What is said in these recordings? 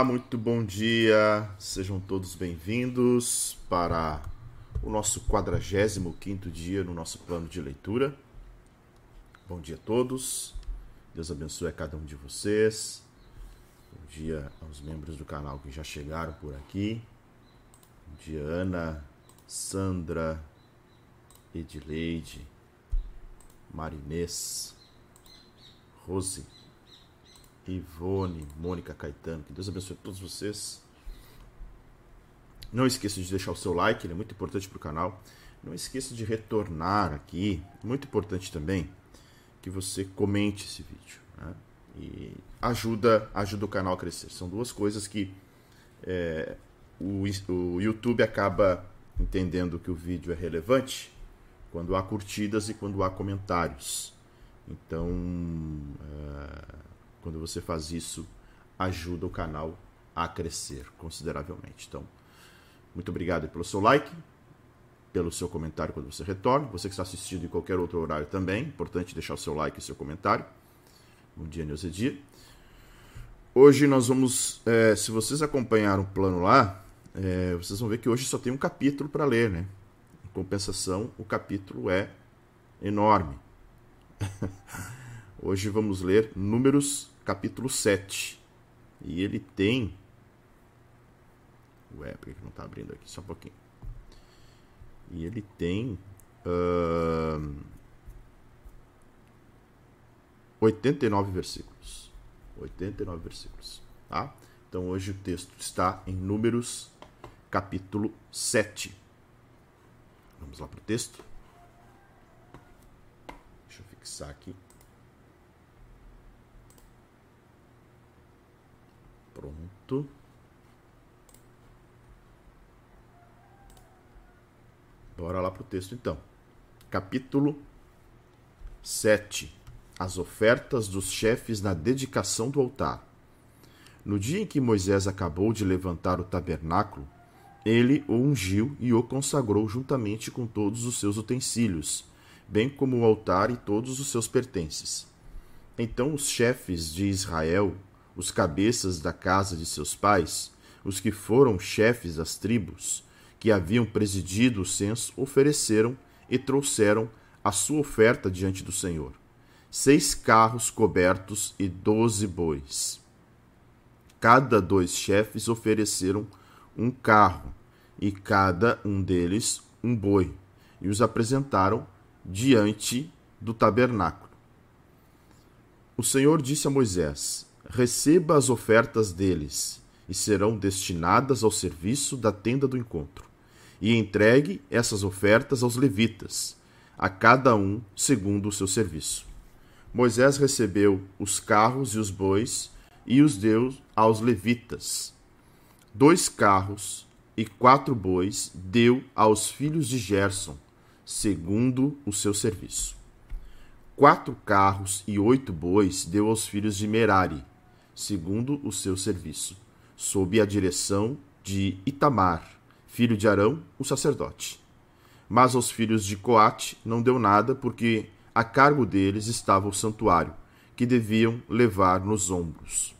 Olá, muito bom dia. Sejam todos bem-vindos para o nosso 45 dia no nosso plano de leitura. Bom dia a todos. Deus abençoe a cada um de vocês. Bom dia aos membros do canal que já chegaram por aqui. Bom dia, Ana, Sandra, Edileide, Marinês, Rose. Ivone, Mônica Caetano, que Deus abençoe todos vocês. Não esqueça de deixar o seu like, ele é muito importante para o canal. Não esqueça de retornar aqui, muito importante também, que você comente esse vídeo. Né? E ajuda, ajuda o canal a crescer. São duas coisas que é, o, o YouTube acaba entendendo que o vídeo é relevante quando há curtidas e quando há comentários. Então, é, quando você faz isso, ajuda o canal a crescer consideravelmente. Então, muito obrigado pelo seu like, pelo seu comentário quando você retorna. Você que está assistindo em qualquer outro horário também, importante deixar o seu like e seu comentário. Bom dia, Neuzedia. Hoje nós vamos, é, se vocês acompanharam o plano lá, é, vocês vão ver que hoje só tem um capítulo para ler, né? Em compensação, o capítulo é enorme. hoje vamos ler Números capítulo 7. E ele tem. Ué, por que não está abrindo aqui? Só um pouquinho. E ele tem. Uh, 89 versículos. 89 versículos. Tá? Então hoje o texto está em Números, capítulo 7. Vamos lá para o texto. Deixa eu fixar aqui. Pronto. Bora lá para o texto então. Capítulo 7. As ofertas dos chefes na dedicação do altar. No dia em que Moisés acabou de levantar o tabernáculo, ele o ungiu e o consagrou juntamente com todos os seus utensílios, bem como o altar e todos os seus pertences. Então os chefes de Israel os cabeças da casa de seus pais, os que foram chefes das tribos, que haviam presidido o censo, ofereceram e trouxeram a sua oferta diante do Senhor: seis carros cobertos e doze bois. Cada dois chefes ofereceram um carro, e cada um deles um boi, e os apresentaram diante do tabernáculo. O Senhor disse a Moisés: receba as ofertas deles, e serão destinadas ao serviço da tenda do encontro. E entregue essas ofertas aos levitas, a cada um segundo o seu serviço. Moisés recebeu os carros e os bois e os deu aos levitas. Dois carros e quatro bois deu aos filhos de Gerson, segundo o seu serviço. Quatro carros e oito bois deu aos filhos de Merari, segundo o seu serviço, sob a direção de Itamar, filho de Arão, o sacerdote. Mas aos filhos de Coate não deu nada, porque a cargo deles estava o santuário, que deviam levar nos ombros.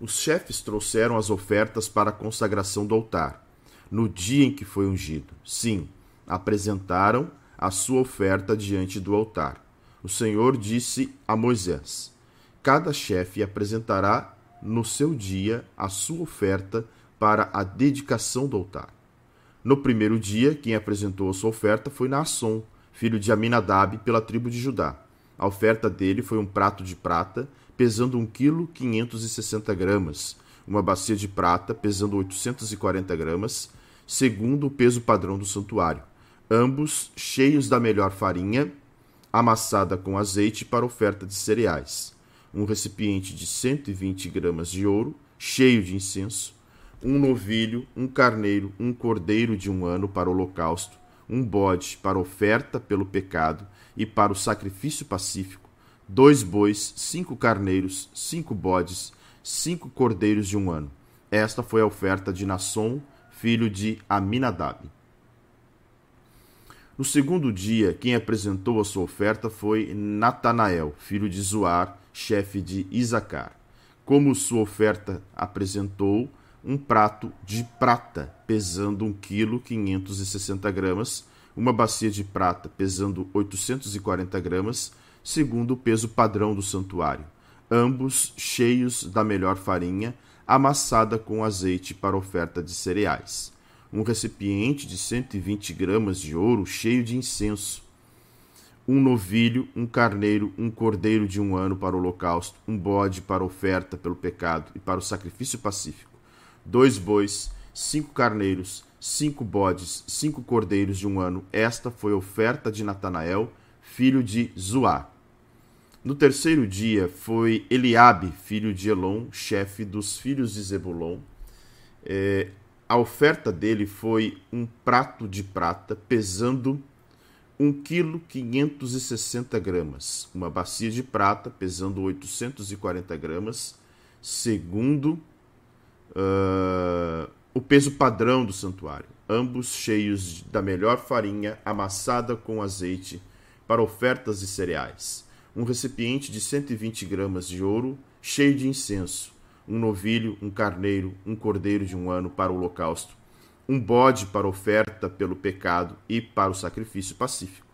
Os chefes trouxeram as ofertas para a consagração do altar, no dia em que foi ungido. Sim, apresentaram a sua oferta diante do altar. O Senhor disse a Moisés: cada chefe apresentará no seu dia a sua oferta para a dedicação do altar. No primeiro dia, quem apresentou a sua oferta foi Naasson, filho de Aminadab, pela tribo de Judá. A oferta dele foi um prato de prata, pesando 1 kg 560 gramas, uma bacia de prata, pesando 840 gramas, segundo o peso padrão do santuário, ambos cheios da melhor farinha, amassada com azeite para oferta de cereais um recipiente de 120 gramas de ouro, cheio de incenso, um novilho, um carneiro, um cordeiro de um ano para o holocausto, um bode para oferta pelo pecado e para o sacrifício pacífico, dois bois, cinco carneiros, cinco bodes, cinco cordeiros de um ano. Esta foi a oferta de Nasson, filho de Aminadab. No segundo dia, quem apresentou a sua oferta foi Natanael, filho de Zoar, chefe de Isacar. Como sua oferta apresentou um prato de prata, pesando 1 kg 560 gramas, uma bacia de prata pesando 840 gramas, segundo o peso padrão do santuário, ambos cheios da melhor farinha, amassada com azeite para oferta de cereais. Um recipiente de 120 gramas de ouro cheio de incenso, um novilho, um carneiro, um cordeiro de um ano para o holocausto, um bode para oferta pelo pecado e para o sacrifício pacífico, dois bois, cinco carneiros, cinco bodes, cinco cordeiros de um ano. Esta foi a oferta de Natanael, filho de Zuá. No terceiro dia foi Eliabe, filho de Elon, chefe dos filhos de Zebulon. É, a oferta dele foi um prato de prata pesando 1 kg 560 gramas, uma bacia de prata pesando 840 gramas, segundo uh, o peso padrão do santuário, ambos cheios da melhor farinha amassada com azeite para ofertas de cereais, um recipiente de 120 gramas de ouro cheio de incenso, um novilho, um carneiro, um cordeiro de um ano para o holocausto, um bode para oferta pelo pecado e para o sacrifício pacífico,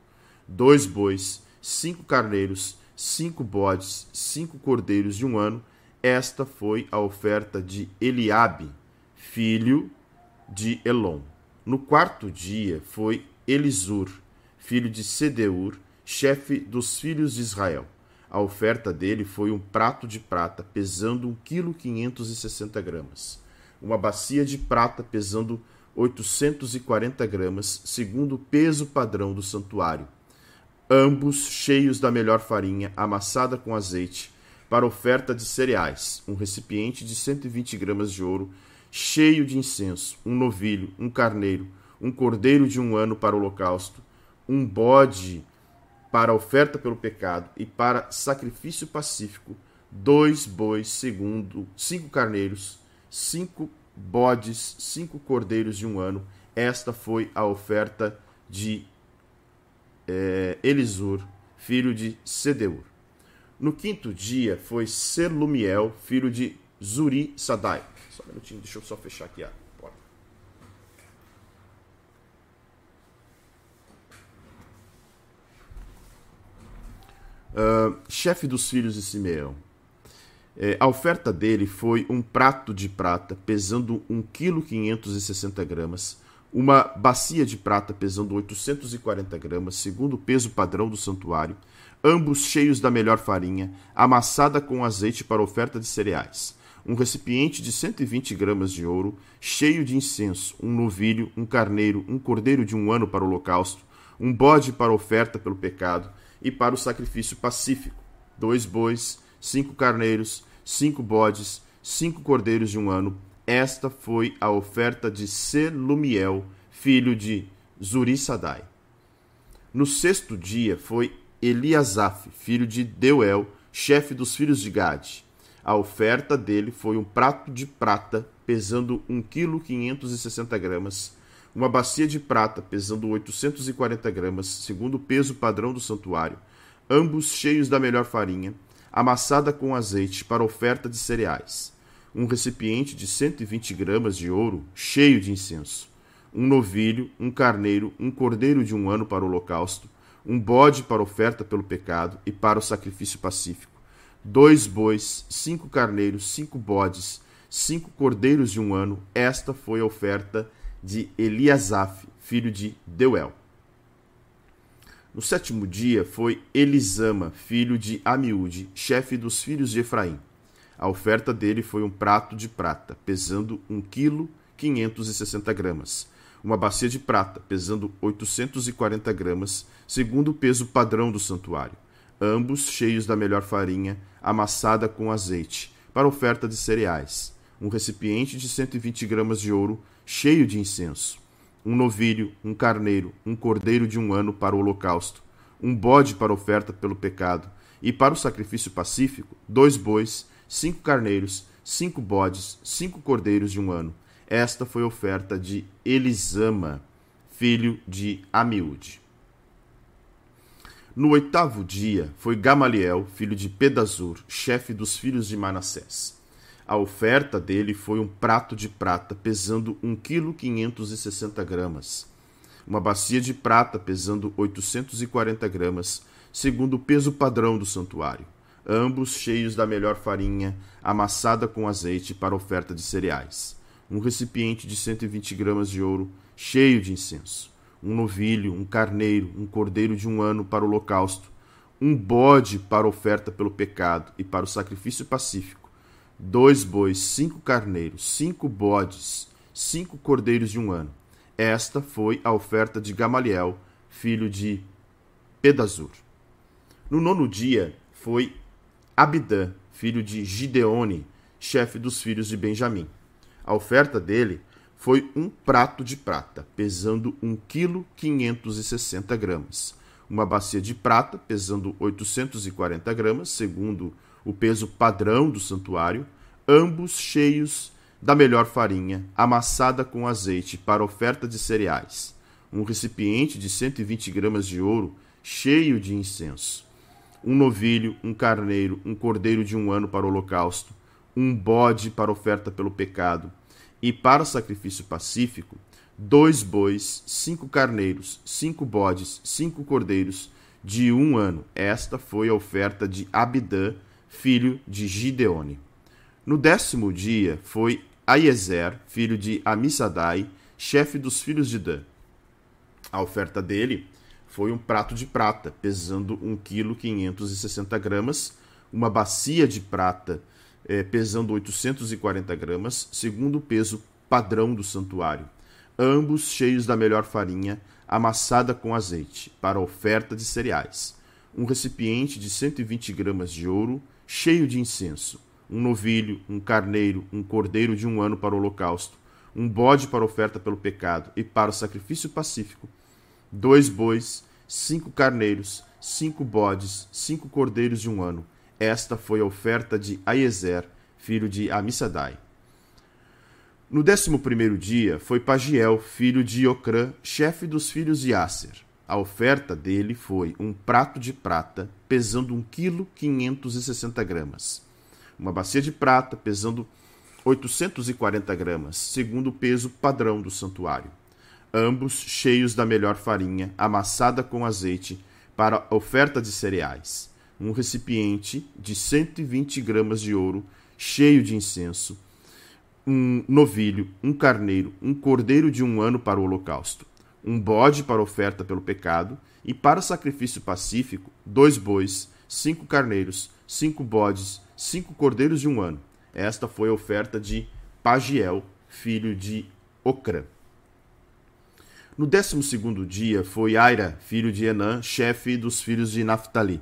dois bois, cinco carneiros, cinco bodes, cinco cordeiros de um ano. Esta foi a oferta de Eliabe, filho de Elon. No quarto dia foi Elisur, filho de Sedeur, chefe dos filhos de Israel. A oferta dele foi um prato de prata pesando 1 kg 560 gramas, uma bacia de prata pesando 840 gramas, segundo o peso padrão do santuário, ambos cheios da melhor farinha amassada com azeite, para oferta de cereais, um recipiente de 120 gramas de ouro cheio de incenso, um novilho, um carneiro, um cordeiro de um ano para o holocausto, um bode para oferta pelo pecado e para sacrifício pacífico, dois bois segundo, cinco carneiros, cinco bodes, cinco cordeiros de um ano. Esta foi a oferta de é, Elisur, filho de Sedeur. No quinto dia foi Selumiel, filho de Zuri Sadai. Só um minutinho, deixa eu só fechar aqui a porta. Uh, chefe dos filhos de Simeão. É, a oferta dele foi um prato de prata pesando 1 kg 560 gramas, uma bacia de prata pesando 840 gramas, segundo o peso padrão do santuário, ambos cheios da melhor farinha, amassada com azeite para oferta de cereais um recipiente de 120 gramas de ouro, cheio de incenso, um novilho, um carneiro, um cordeiro de um ano para o holocausto, um bode para oferta pelo pecado e para o sacrifício pacífico, dois bois, cinco carneiros, cinco bodes, cinco cordeiros de um ano. Esta foi a oferta de Selumiel, filho de Zurissadai. No sexto dia foi Eliasaf, filho de Deuel, chefe dos filhos de Gade. A oferta dele foi um prato de prata pesando 1 kg 560 gramas, uma bacia de prata pesando 840 gramas, segundo o peso padrão do santuário, ambos cheios da melhor farinha, amassada com azeite para oferta de cereais, um recipiente de 120 gramas de ouro cheio de incenso, um novilho, um carneiro, um cordeiro de um ano para o holocausto, um bode para oferta pelo pecado e para o sacrifício pacífico dois bois, cinco carneiros, cinco bodes, cinco cordeiros de um ano. Esta foi a oferta de Eliasaf, filho de Deuel. No sétimo dia foi Elisama, filho de Amiúde, chefe dos filhos de Efraim. A oferta dele foi um prato de prata, pesando 1 kg 560 gramas, uma bacia de prata, pesando 840 gramas, segundo o peso padrão do santuário, ambos cheios da melhor farinha, amassada com azeite, para oferta de cereais, um recipiente de 120 gramas de ouro, cheio de incenso, um novilho, um carneiro, um cordeiro de um ano para o holocausto, um bode para oferta pelo pecado, e para o sacrifício pacífico, dois bois, cinco carneiros, cinco bodes, cinco cordeiros de um ano. Esta foi a oferta de Elisama, filho de Amiúde. No oitavo dia foi Gamaliel, filho de Pedazur, chefe dos filhos de Manassés. A oferta dele foi um prato de prata pesando 1 kg 560 gramas, uma bacia de prata pesando 840 gramas, segundo o peso padrão do santuário, ambos cheios da melhor farinha, amassada com azeite para oferta de cereais, um recipiente de 120 gramas de ouro, cheio de incenso, um novilho, um carneiro, um cordeiro de um ano para o holocausto, um bode para oferta pelo pecado e para o sacrifício pacífico, dois bois, cinco carneiros, cinco bodes, cinco cordeiros de um ano. Esta foi a oferta de Gamaliel, filho de Pedazur. No nono dia foi Abidã, filho de Gideone, chefe dos filhos de Benjamim. A oferta dele foi um prato de prata, pesando 1 kg 560 gramas, uma bacia de prata, pesando 840 gramas, segundo o peso padrão do santuário, ambos cheios da melhor farinha, amassada com azeite para oferta de cereais, um recipiente de 120 gramas de ouro, cheio de incenso, um novilho, um carneiro, um cordeiro de um ano para o holocausto, um bode para oferta pelo pecado, e para o sacrifício pacífico, dois bois, cinco carneiros, cinco bodes, cinco cordeiros de um ano. Esta foi a oferta de Abidã, filho de Gideone. No décimo dia foi Aiezer, filho de Amissadai, chefe dos filhos de Dan. A oferta dele foi um prato de prata, pesando 1 kg 560 gramas, uma bacia de prata, eh, pesando 840 gramas, segundo o peso padrão do santuário, ambos cheios da melhor farinha, amassada com azeite, para oferta de cereais, um recipiente de 120 gramas de ouro, cheio de incenso, um novilho, um carneiro, um cordeiro de um ano para o holocausto, um bode para oferta pelo pecado e para o sacrifício pacífico, dois bois, cinco carneiros, cinco bodes, cinco cordeiros de um ano. Esta foi a oferta de Aiezer, filho de Amissadai. No décimo primeiro dia foi Pagiel, filho de Ocrã, chefe dos filhos de Aser. A oferta dele foi um prato de prata, pesando 1 kg 560 gramas. Uma bacia de prata, pesando 840 gramas, segundo o peso padrão do santuário ambos cheios da melhor farinha, amassada com azeite, para oferta de cereais. Um recipiente de 120 gramas de ouro, cheio de incenso. Um novilho, um carneiro, um cordeiro de um ano para o holocausto. Um bode para oferta pelo pecado. E para sacrifício pacífico, dois bois, cinco carneiros, cinco bodes, cinco cordeiros de um ano. Esta foi a oferta de Pagiel, filho de Ocrã. No décimo segundo dia foi Aira, filho de Enã, chefe dos filhos de Naphtali.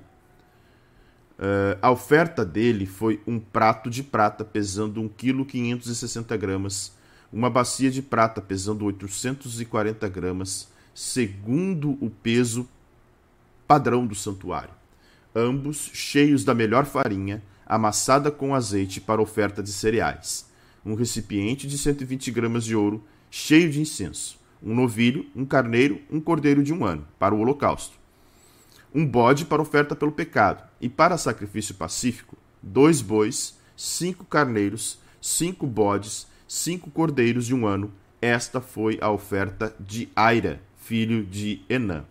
Uh, a oferta dele foi um prato de prata pesando 1 kg 560 gramas, uma bacia de prata pesando 840 gramas, segundo o peso padrão do santuário. Ambos cheios da melhor farinha, amassada com azeite para oferta de cereais. Um recipiente de 120 gramas de ouro, cheio de incenso um novilho, um carneiro, um cordeiro de um ano, para o holocausto, um bode para oferta pelo pecado, e para sacrifício pacífico, dois bois, cinco carneiros, cinco bodes, cinco cordeiros de um ano. Esta foi a oferta de Aira, filho de Enã.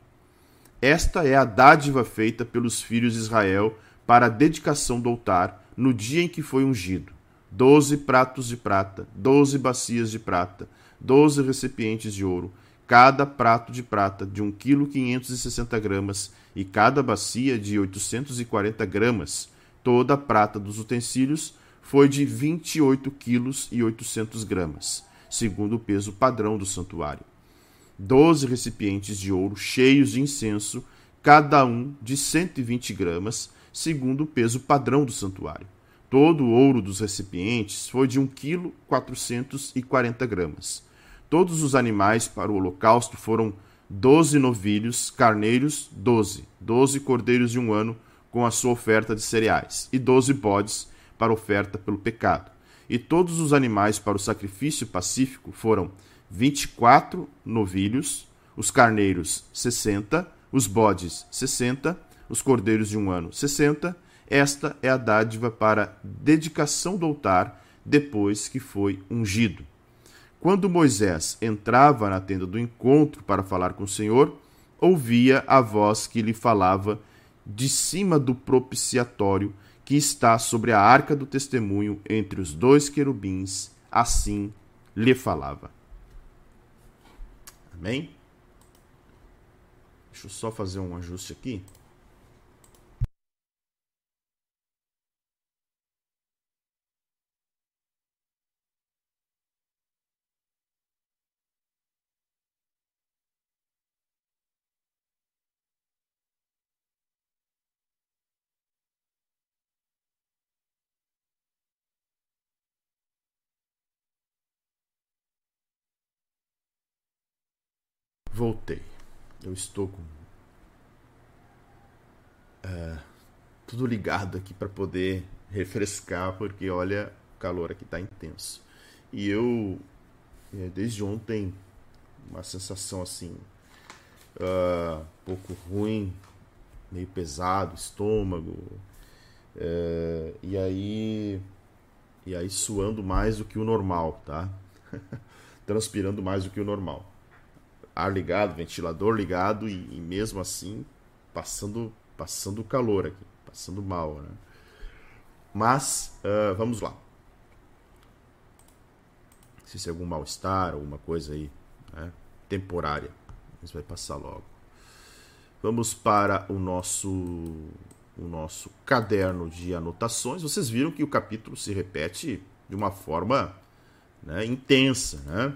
Esta é a dádiva feita pelos filhos de Israel para a dedicação do altar no dia em que foi ungido. Doze pratos de prata, doze bacias de prata, doze recipientes de ouro, cada prato de prata de 1 kg 560 gramas e cada bacia de 840 gramas. Toda a prata dos utensílios foi de 28 kg e 800 gramas, segundo o peso padrão do santuário. Doze recipientes de ouro cheios de incenso, cada um de 120 gramas, segundo o peso padrão do santuário. Todo o ouro dos recipientes foi de 1 kg 440 gramas. Todos os animais para o holocausto foram doze novilhos, carneiros, doze, doze cordeiros de um ano com a sua oferta de cereais, e doze bodes para oferta pelo pecado. E todos os animais para o sacrifício pacífico foram vinte e quatro novilhos, os carneiros sessenta, os bodes sessenta, os cordeiros de um ano sessenta. Esta é a dádiva para dedicação do altar depois que foi ungido. Quando Moisés entrava na tenda do encontro para falar com o Senhor, ouvia a voz que lhe falava de cima do propiciatório que está sobre a arca do testemunho entre os dois querubins, assim lhe falava. Amém? Deixa eu só fazer um ajuste aqui. Voltei. Eu estou com é, tudo ligado aqui para poder refrescar, porque olha, o calor aqui está intenso. E eu, é, desde ontem, uma sensação assim, uh, um pouco ruim, meio pesado, estômago. É, e aí e aí suando mais do que o normal, tá? Transpirando mais do que o normal ar ligado, ventilador ligado e, e mesmo assim passando passando calor aqui, passando mal, né? Mas uh, vamos lá. Se é algum mal-estar, alguma coisa aí, né? temporária, mas vai passar logo. Vamos para o nosso o nosso caderno de anotações. Vocês viram que o capítulo se repete de uma forma né, intensa, né?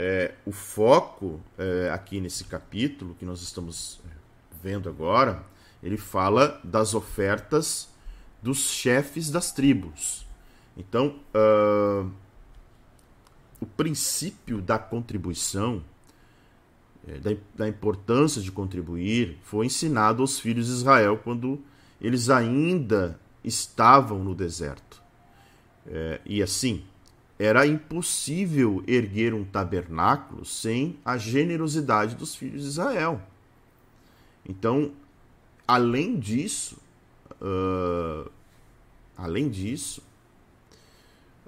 É, o foco é, aqui nesse capítulo que nós estamos vendo agora, ele fala das ofertas dos chefes das tribos. Então, uh, o princípio da contribuição, é, da, da importância de contribuir, foi ensinado aos filhos de Israel quando eles ainda estavam no deserto. É, e assim, era impossível erguer um tabernáculo sem a generosidade dos filhos de Israel. Então, além disso, uh, além disso,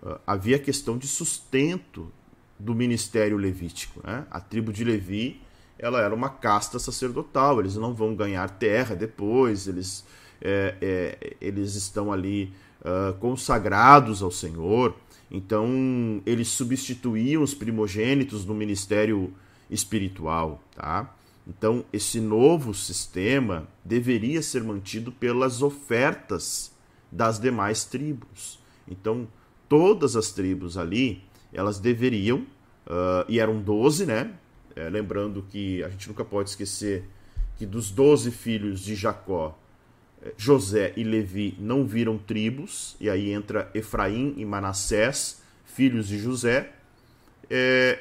uh, havia a questão de sustento do ministério levítico. Né? A tribo de Levi ela era uma casta sacerdotal, eles não vão ganhar terra depois, eles, é, é, eles estão ali uh, consagrados ao Senhor. Então, eles substituíam os primogênitos no ministério espiritual, tá? Então, esse novo sistema deveria ser mantido pelas ofertas das demais tribos. Então, todas as tribos ali, elas deveriam, uh, e eram 12, né? É, lembrando que a gente nunca pode esquecer que dos 12 filhos de Jacó, José e Levi não viram tribos, e aí entra Efraim e Manassés, filhos de José. É,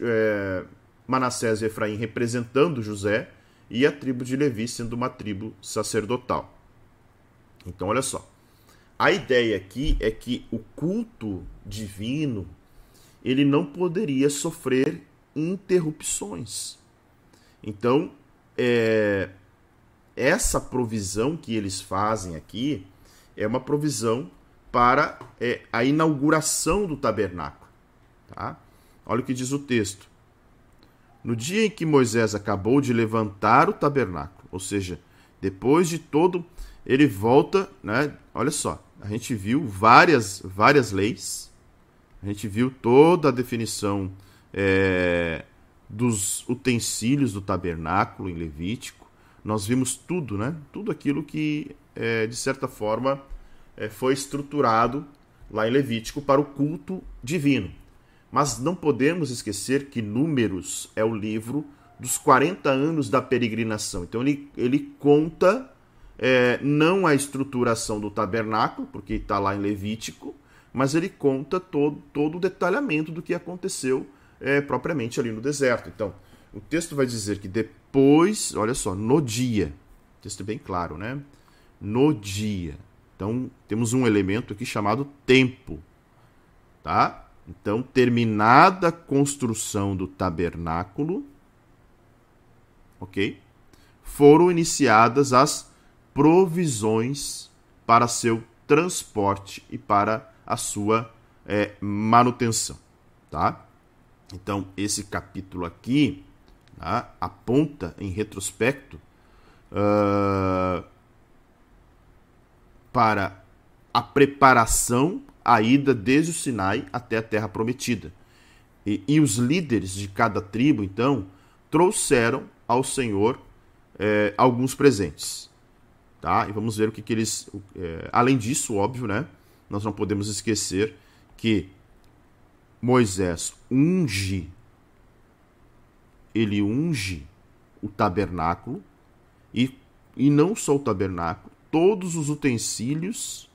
é, Manassés e Efraim representando José, e a tribo de Levi sendo uma tribo sacerdotal. Então, olha só. A ideia aqui é que o culto divino ele não poderia sofrer interrupções. Então, é, essa provisão que eles fazem aqui é uma provisão para é, a inauguração do tabernáculo. Tá? Olha o que diz o texto. No dia em que Moisés acabou de levantar o tabernáculo, ou seja, depois de todo, ele volta, né? Olha só, a gente viu várias, várias leis, a gente viu toda a definição é, dos utensílios do tabernáculo em Levítico, nós vimos tudo, né? Tudo aquilo que, é, de certa forma, é, foi estruturado lá em Levítico para o culto divino. Mas não podemos esquecer que Números é o livro dos 40 anos da peregrinação. Então ele, ele conta é, não a estruturação do tabernáculo, porque está lá em Levítico, mas ele conta todo, todo o detalhamento do que aconteceu é, propriamente ali no deserto. Então, o texto vai dizer que depois, olha só, no dia, texto bem claro, né? No dia. Então, temos um elemento aqui chamado tempo, tá? Então, terminada a construção do tabernáculo, ok? Foram iniciadas as provisões para seu transporte e para a sua é, manutenção, tá? Então, esse capítulo aqui tá? aponta em retrospecto uh, para a preparação, a ida desde o Sinai até a Terra Prometida. E, e os líderes de cada tribo, então, trouxeram ao Senhor é, alguns presentes. Tá? E vamos ver o que, que eles. É, além disso, óbvio, né? Nós não podemos esquecer que Moisés unge, ele unge o tabernáculo e, e não só o tabernáculo, todos os utensílios,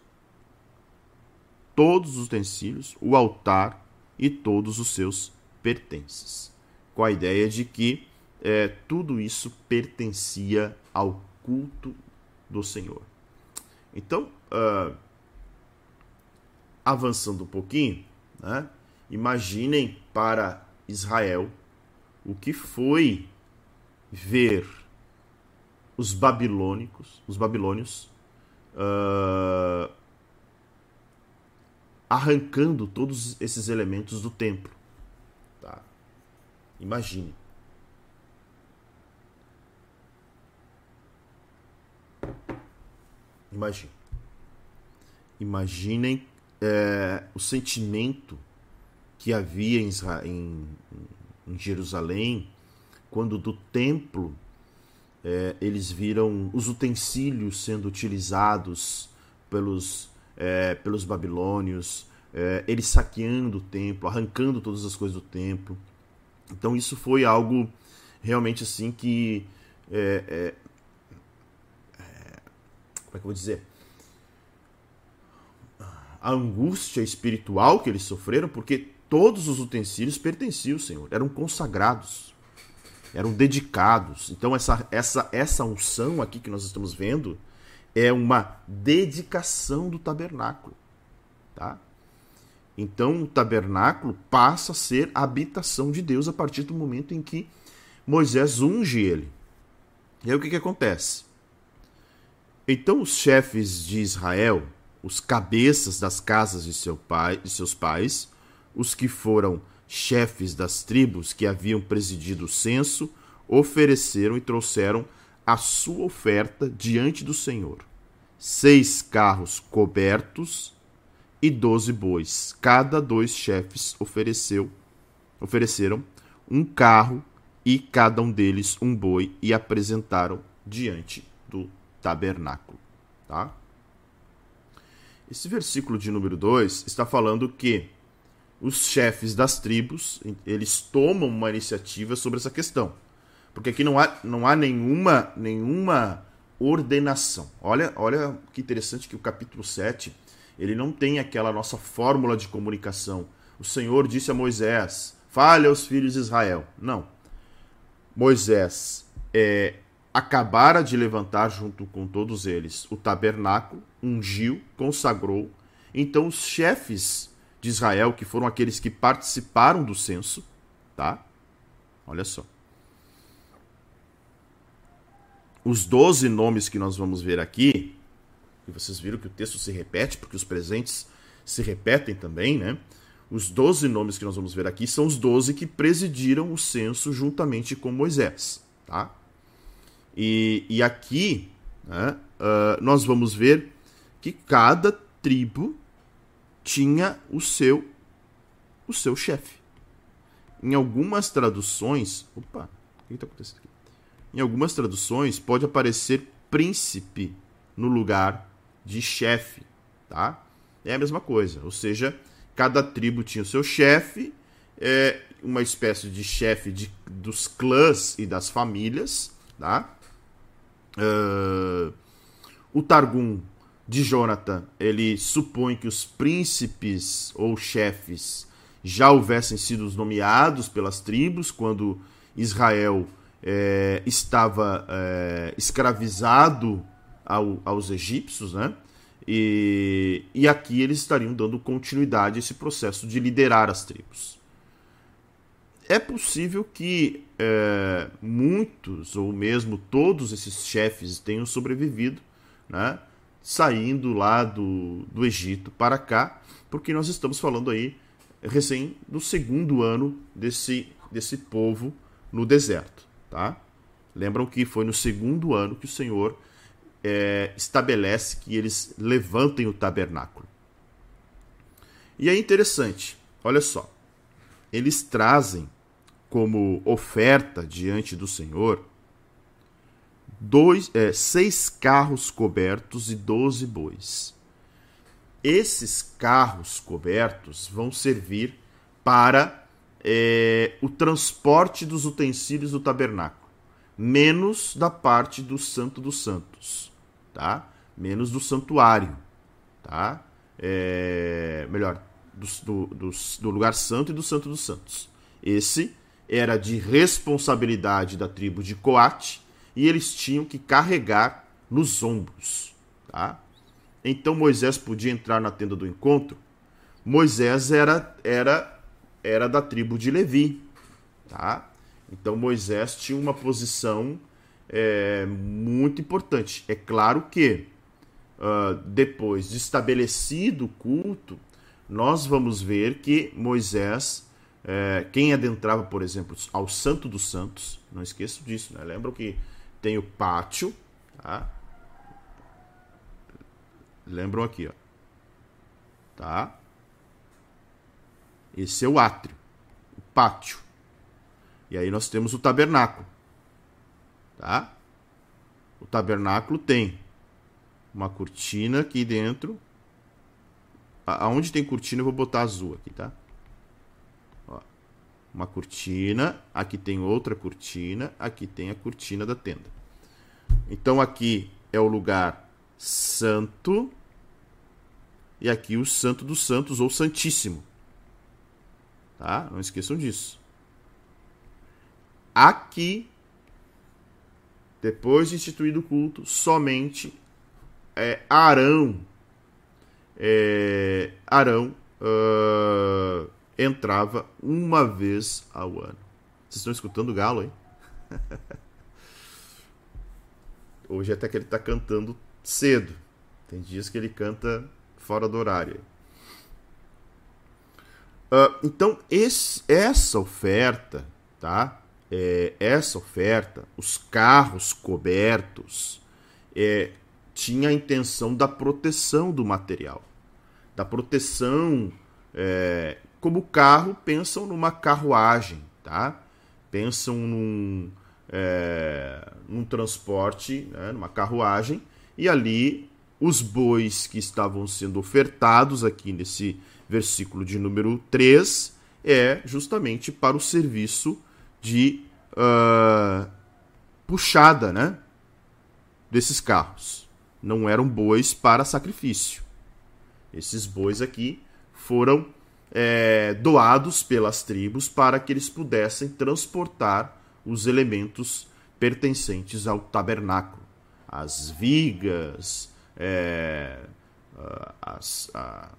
todos os utensílios, o altar e todos os seus pertences. Com a ideia de que é, tudo isso pertencia ao culto do Senhor. Então, uh, avançando um pouquinho, né, imaginem para Israel o que foi ver os babilônicos, os babilônios, uh, arrancando todos esses elementos do templo. Tá? Imagine. Imagine. Imaginem é, o sentimento que havia em, em, em Jerusalém quando do templo é, eles viram os utensílios sendo utilizados pelos, é, pelos babilônios, é, eles saqueando o templo, arrancando todas as coisas do templo. Então isso foi algo realmente assim que. É, é, é, como é que eu vou dizer? A angústia espiritual que eles sofreram, porque todos os utensílios pertenciam ao Senhor, eram consagrados eram dedicados. Então essa essa essa unção aqui que nós estamos vendo é uma dedicação do tabernáculo, tá? Então o tabernáculo passa a ser a habitação de Deus a partir do momento em que Moisés unge ele. E aí o que, que acontece? Então os chefes de Israel, os cabeças das casas de, seu pai, de seus pais, os que foram chefes das tribos que haviam presidido o censo ofereceram e trouxeram a sua oferta diante do Senhor: seis carros cobertos e doze bois. Cada dois chefes ofereceu, ofereceram um carro e cada um deles um boi e apresentaram diante do tabernáculo. Tá? Esse versículo de número 2 está falando que os chefes das tribos, eles tomam uma iniciativa sobre essa questão. Porque aqui não há, não há nenhuma, nenhuma ordenação. Olha, olha que interessante que o capítulo 7, ele não tem aquela nossa fórmula de comunicação. O Senhor disse a Moisés, fale aos filhos de Israel. Não. Moisés é, acabara de levantar junto com todos eles o tabernáculo, ungiu, consagrou. Então os chefes de Israel, que foram aqueles que participaram do censo, tá? Olha só. Os doze nomes que nós vamos ver aqui, e vocês viram que o texto se repete, porque os presentes se repetem também, né? Os doze nomes que nós vamos ver aqui são os doze que presidiram o censo juntamente com Moisés, tá? E, e aqui né, uh, nós vamos ver que cada tribo tinha o seu o seu chefe. Em algumas traduções, opa, o que está acontecendo aqui? Em algumas traduções pode aparecer príncipe no lugar de chefe, tá? É a mesma coisa, ou seja, cada tribo tinha o seu chefe, é uma espécie de chefe de, dos clãs e das famílias, tá? Uh, o Targum de Jonathan, ele supõe que os príncipes ou chefes já houvessem sido nomeados pelas tribos quando Israel é, estava é, escravizado ao, aos egípcios, né? E, e aqui eles estariam dando continuidade a esse processo de liderar as tribos. É possível que é, muitos, ou mesmo todos esses chefes tenham sobrevivido, né? Saindo lá do, do Egito para cá, porque nós estamos falando aí recém do segundo ano desse, desse povo no deserto, tá? Lembram que foi no segundo ano que o Senhor é, estabelece que eles levantem o tabernáculo. E é interessante, olha só, eles trazem como oferta diante do Senhor dois, é, seis carros cobertos e doze bois. Esses carros cobertos vão servir para é, o transporte dos utensílios do tabernáculo, menos da parte do Santo dos Santos, tá? Menos do santuário, tá? É, melhor, do, do, do lugar santo e do Santo dos Santos. Esse era de responsabilidade da tribo de Coate e eles tinham que carregar nos ombros, tá? Então Moisés podia entrar na tenda do encontro. Moisés era era era da tribo de Levi, tá? Então Moisés tinha uma posição é, muito importante. É claro que uh, depois de estabelecido o culto, nós vamos ver que Moisés, é, quem adentrava, por exemplo, ao Santo dos Santos, não esqueço disso, né? Lembram que tem o pátio, tá? Lembram aqui, ó. Tá? Esse é o átrio, o pátio. E aí nós temos o tabernáculo. Tá? O tabernáculo tem uma cortina aqui dentro. Aonde tem cortina eu vou botar azul aqui, tá? Uma cortina, aqui tem outra cortina, aqui tem a cortina da tenda. Então aqui é o lugar santo e aqui o santo dos santos ou santíssimo. Tá? Não esqueçam disso. Aqui, depois de instituído o culto, somente é, Arão, é, Arão uh, entrava uma vez ao ano. Vocês estão escutando o galo aí? Hoje até que ele está cantando cedo. Tem dias que ele canta fora do horário. Uh, então, esse, essa oferta, tá? É, essa oferta, os carros cobertos, é, tinha a intenção da proteção do material, da proteção. É, como carro, pensam numa carruagem, tá? Pensam num, é, num transporte, né, numa carruagem, e ali os bois que estavam sendo ofertados aqui nesse versículo de número 3, é justamente para o serviço de uh, puxada né, desses carros. Não eram bois para sacrifício. Esses bois aqui foram é, doados pelas tribos para que eles pudessem transportar os elementos pertencentes ao tabernáculo, as vigas, é, as, a,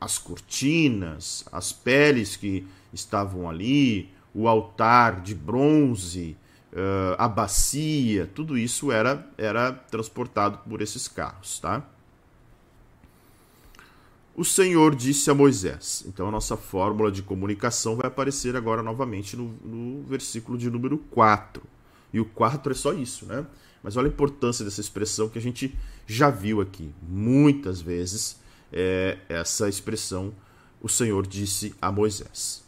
as cortinas, as peles que estavam ali, o altar de bronze, uh, a bacia, tudo isso era, era transportado por esses carros, tá? O Senhor disse a Moisés. Então a nossa fórmula de comunicação vai aparecer agora novamente no, no versículo de número 4. E o 4 é só isso, né? Mas olha a importância dessa expressão que a gente já viu aqui muitas vezes é, essa expressão, o Senhor disse a Moisés: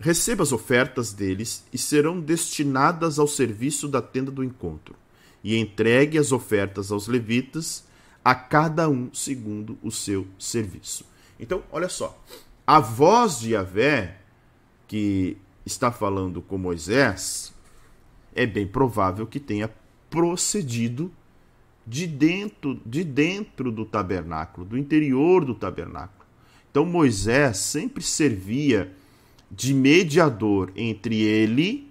Receba as ofertas deles e serão destinadas ao serviço da tenda do encontro, e entregue as ofertas aos levitas, a cada um segundo o seu serviço. Então, olha só, a voz de Yahvé, que está falando com Moisés, é bem provável que tenha procedido de dentro, de dentro do tabernáculo, do interior do tabernáculo. Então Moisés sempre servia de mediador entre ele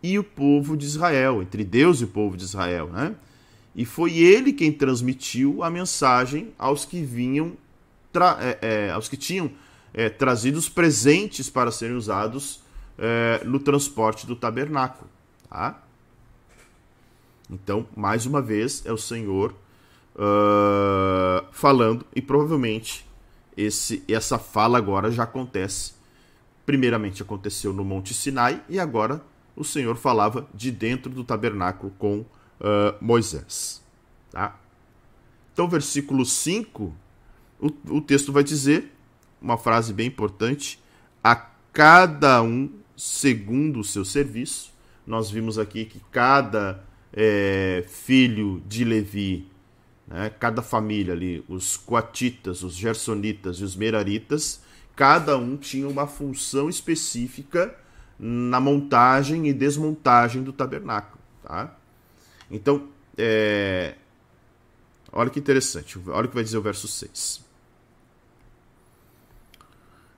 e o povo de Israel, entre Deus e o povo de Israel, né? E foi ele quem transmitiu a mensagem aos que vinham, é, é, aos que tinham é, trazido os presentes para serem usados é, no transporte do tabernáculo, tá? Então, mais uma vez, é o Senhor uh, falando, e provavelmente esse, essa fala agora já acontece. Primeiramente aconteceu no Monte Sinai, e agora o Senhor falava de dentro do tabernáculo com uh, Moisés. Tá? Então, versículo 5, o, o texto vai dizer, uma frase bem importante, a cada um segundo o seu serviço. Nós vimos aqui que cada é, filho de Levi, né, cada família ali, os coatitas, os gersonitas e os meraritas, cada um tinha uma função específica na montagem e desmontagem do tabernáculo. Tá? Então, é... olha que interessante, olha o que vai dizer o verso 6.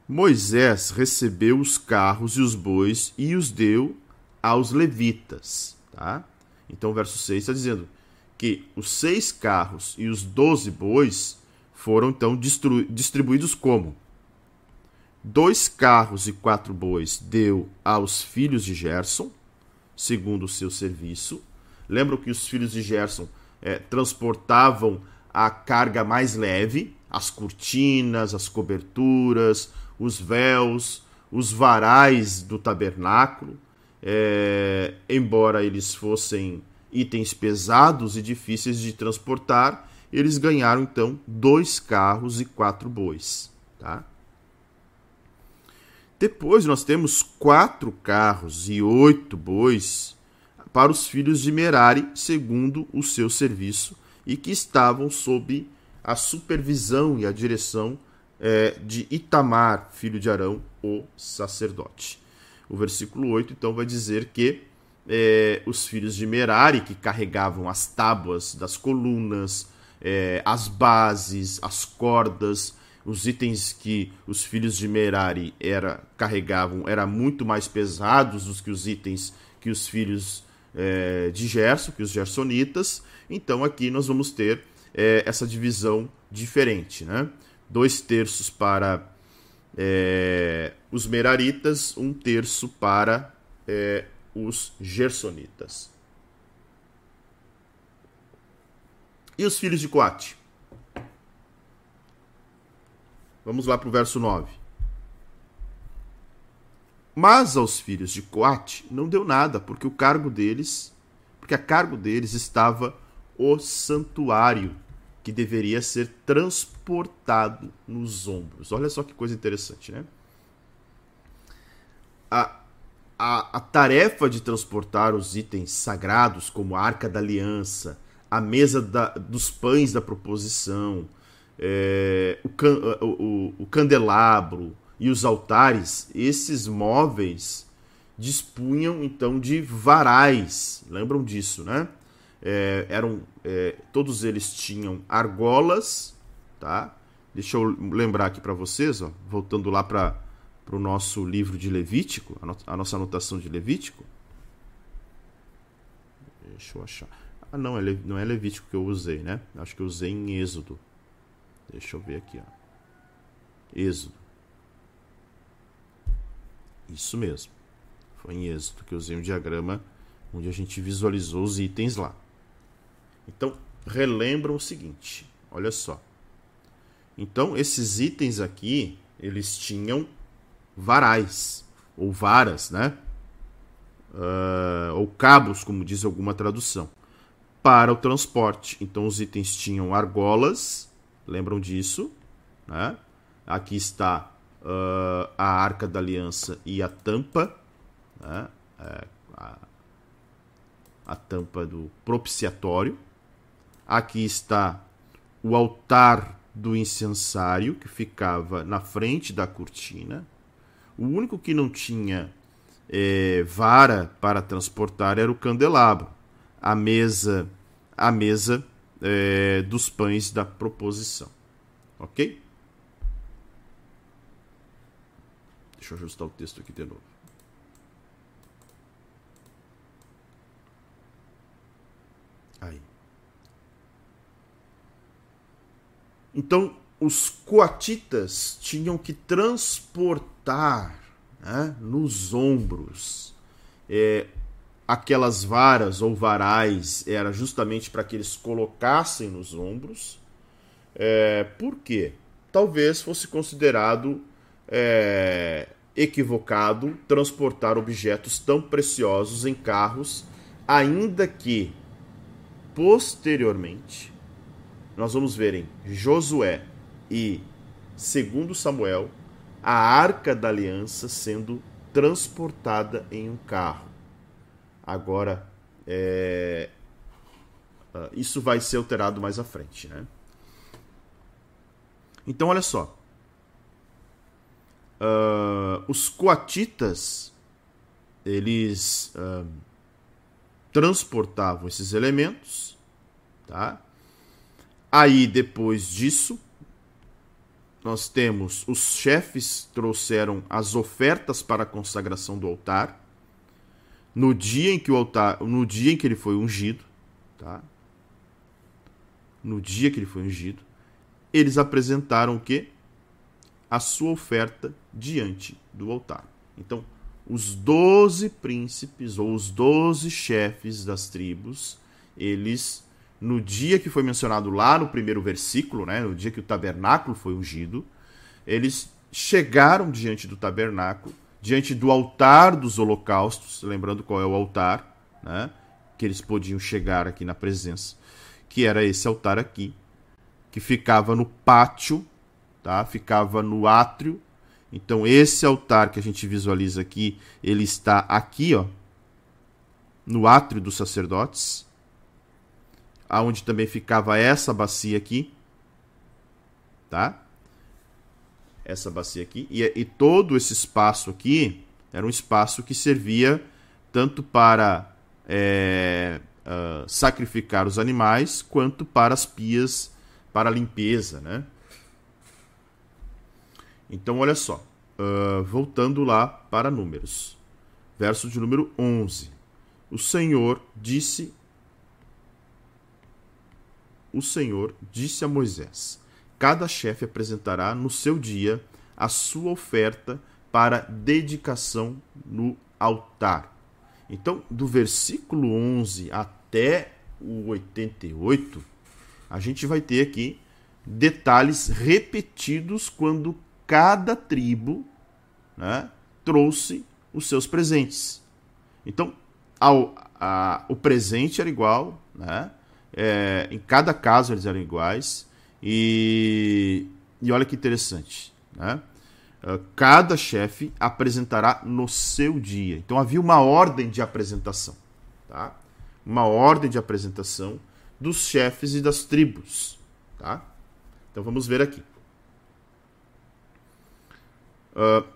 Moisés recebeu os carros e os bois e os deu aos levitas. Tá? Então, o verso 6 está dizendo que os seis carros e os doze bois foram então distribuídos como? Dois carros e quatro bois deu aos filhos de Gerson, segundo o seu serviço. Lembram que os filhos de Gerson é, transportavam a carga mais leve, as cortinas, as coberturas, os véus, os varais do tabernáculo. É, embora eles fossem itens pesados e difíceis de transportar, eles ganharam então dois carros e quatro bois. Tá? Depois nós temos quatro carros e oito bois para os filhos de Merari, segundo o seu serviço, e que estavam sob a supervisão e a direção é, de Itamar, filho de Arão, o sacerdote. O versículo 8 então vai dizer que é, os filhos de Merari, que carregavam as tábuas das colunas, é, as bases, as cordas, os itens que os filhos de Merari era, carregavam eram muito mais pesados do que os itens que os filhos é, de Gerson, que os gersonitas. Então aqui nós vamos ter é, essa divisão diferente. Né? Dois terços para é, os Meraritas, um terço para é, os gersonitas. E os filhos de Coate? Vamos lá para o verso 9. Mas aos filhos de Coate não deu nada, porque o cargo deles, porque a cargo deles estava o santuário, que deveria ser transportado nos ombros. Olha só que coisa interessante, né? A, a, a tarefa de transportar os itens sagrados, como a arca da aliança, a mesa da, dos pães da proposição, é, o, can, o, o, candelabro e os altares, esses móveis dispunham então de varais, lembram disso, né? É, eram é, todos eles tinham argolas, tá? Deixa eu lembrar aqui para vocês, ó, voltando lá para o nosso livro de Levítico, a, a nossa anotação de Levítico. Deixa eu achar. Ah, não, é, não é Levítico que eu usei, né? Acho que eu usei em Êxodo. Deixa eu ver aqui, ó. Êxodo. Isso mesmo. Foi em Êxodo que eu usei um diagrama onde a gente visualizou os itens lá. Então, relembram o seguinte, olha só. Então, esses itens aqui, eles tinham varais, ou varas, né? Uh, ou cabos, como diz alguma tradução, para o transporte. Então, os itens tinham argolas, Lembram disso? Né? Aqui está uh, a Arca da Aliança e a tampa. Né? É, a, a tampa do propiciatório. Aqui está o altar do incensário, que ficava na frente da cortina. O único que não tinha é, vara para transportar era o candelabro. A mesa, a mesa é, dos pães da proposição. Ok? Deixa eu ajustar o texto aqui de novo. Aí. Então, os coatitas tinham que transportar né, nos ombros é, aquelas varas ou varais era justamente para que eles colocassem nos ombros. É, por quê? Talvez fosse considerado é, equivocado transportar objetos tão preciosos em carros, ainda que posteriormente nós vamos ver em Josué e segundo Samuel a arca da aliança sendo transportada em um carro. Agora, é... Ah, isso vai ser alterado mais à frente, né? Então, olha só. Uh, os coatitas, eles uh, transportavam esses elementos, tá? Aí, depois disso, nós temos os chefes trouxeram as ofertas para a consagração do altar no dia em que o altar, no dia em que ele foi ungido, tá? No dia que ele foi ungido, eles apresentaram o quê? A sua oferta diante do altar. Então, os doze príncipes ou os doze chefes das tribos, eles no dia que foi mencionado lá no primeiro versículo, né, no dia que o tabernáculo foi ungido, eles chegaram diante do tabernáculo, diante do altar dos holocaustos, lembrando qual é o altar, né, que eles podiam chegar aqui na presença, que era esse altar aqui, que ficava no pátio, tá? Ficava no átrio. Então esse altar que a gente visualiza aqui, ele está aqui, ó, no átrio dos sacerdotes aonde também ficava essa bacia aqui, tá? Essa bacia aqui e, e todo esse espaço aqui era um espaço que servia tanto para é, uh, sacrificar os animais quanto para as pias para a limpeza, né? Então, olha só, uh, voltando lá para números, verso de número 11. O Senhor disse o Senhor disse a Moisés: Cada chefe apresentará no seu dia a sua oferta para dedicação no altar. Então, do versículo 11 até o 88, a gente vai ter aqui detalhes repetidos quando cada tribo né, trouxe os seus presentes. Então, ao, a, o presente era igual, né? É, em cada caso eles eram iguais. E, e olha que interessante. Né? Ah, cada chefe apresentará no seu dia. Então havia uma ordem de apresentação. Tá? Uma ordem de apresentação dos chefes e das tribos. Tá? Então vamos ver aqui. Uh,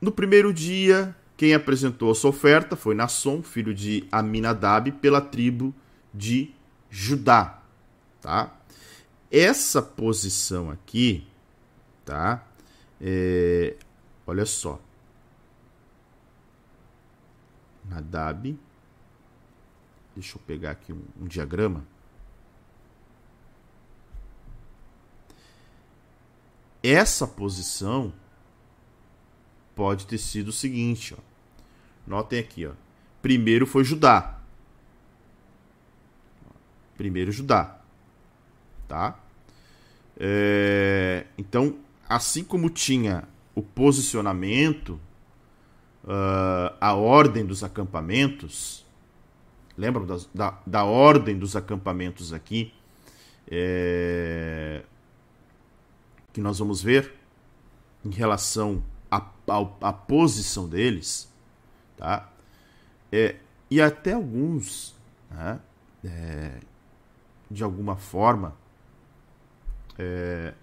no primeiro dia, quem apresentou a sua oferta foi Nasson, filho de Aminadab, pela tribo de Judá, tá? Essa posição aqui, tá? É, olha só. Nadab. Deixa eu pegar aqui um, um diagrama. Essa posição pode ter sido o seguinte, ó. Notem aqui, ó. Primeiro foi Judá. Primeiro Judá. Tá? É, então, assim como tinha o posicionamento, uh, a ordem dos acampamentos, lembram da, da, da ordem dos acampamentos aqui? É, que nós vamos ver em relação à posição deles, Tá? É, e até alguns, né, é, de alguma forma, é,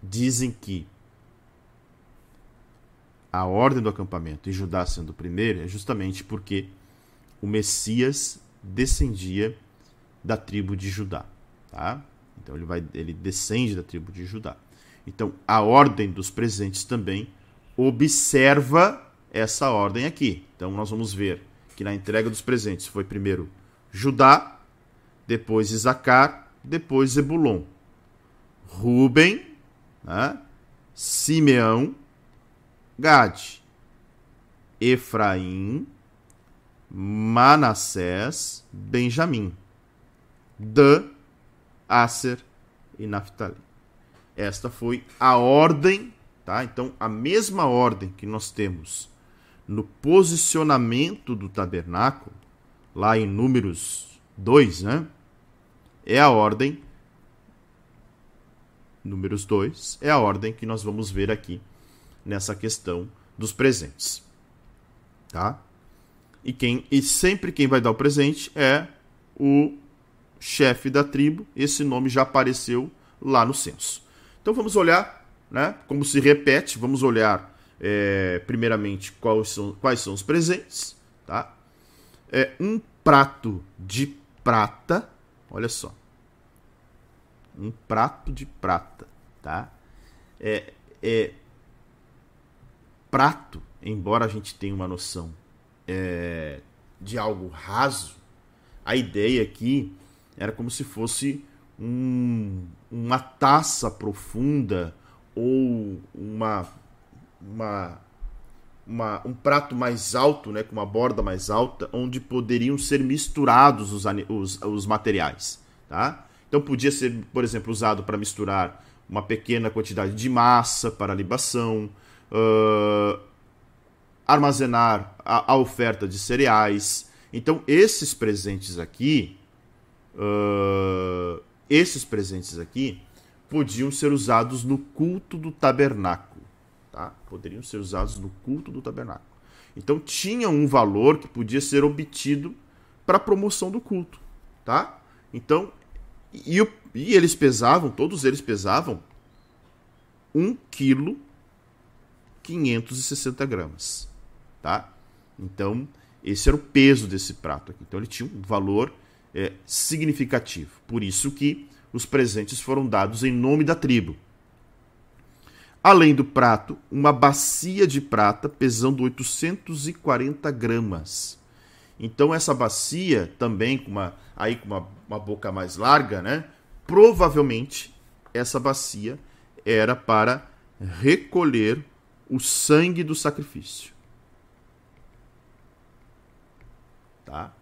dizem que a ordem do acampamento e Judá sendo o primeiro é justamente porque o Messias descendia da tribo de Judá. Tá? Então ele, vai, ele descende da tribo de Judá. Então a ordem dos presentes também observa essa ordem aqui. Então nós vamos ver que na entrega dos presentes foi primeiro Judá, depois Isacar, depois Zebulon. Ruben, né? Simeão, Gade, Efraim, Manassés, Benjamim, Dan, Aser e Naphtali. Esta foi a ordem, tá? Então, a mesma ordem que nós temos no posicionamento do tabernáculo, lá em Números 2, né? É a ordem Números 2 é a ordem que nós vamos ver aqui nessa questão dos presentes. Tá? E quem e sempre quem vai dar o presente é o chefe da tribo. Esse nome já apareceu lá no censo. Então vamos olhar, né? Como se repete, vamos olhar é, primeiramente quais são, quais são os presentes, tá? É um prato de prata, olha só, um prato de prata, tá? É, é prato, embora a gente tenha uma noção é, de algo raso, a ideia aqui era como se fosse um, uma taça profunda ou uma, uma, uma, um prato mais alto, né, com uma borda mais alta, onde poderiam ser misturados os, os, os materiais. Tá? Então podia ser, por exemplo, usado para misturar uma pequena quantidade de massa para libação, uh, armazenar a, a, oferta de cereais. Então esses presentes aqui, uh, esses presentes aqui podiam ser usados no culto do tabernáculo, tá? Poderiam ser usados no culto do tabernáculo. Então tinha um valor que podia ser obtido para promoção do culto, tá? Então e, e eles pesavam, todos eles pesavam 1 quilo 560 gramas, tá? Então, esse era o peso desse prato aqui. Então, ele tinha um valor é, significativo. Por isso que os presentes foram dados em nome da tribo. Além do prato, uma bacia de prata pesando 840 gramas. Então essa bacia também com uma aí com uma, uma boca mais larga, né? Provavelmente essa bacia era para recolher o sangue do sacrifício. Tá?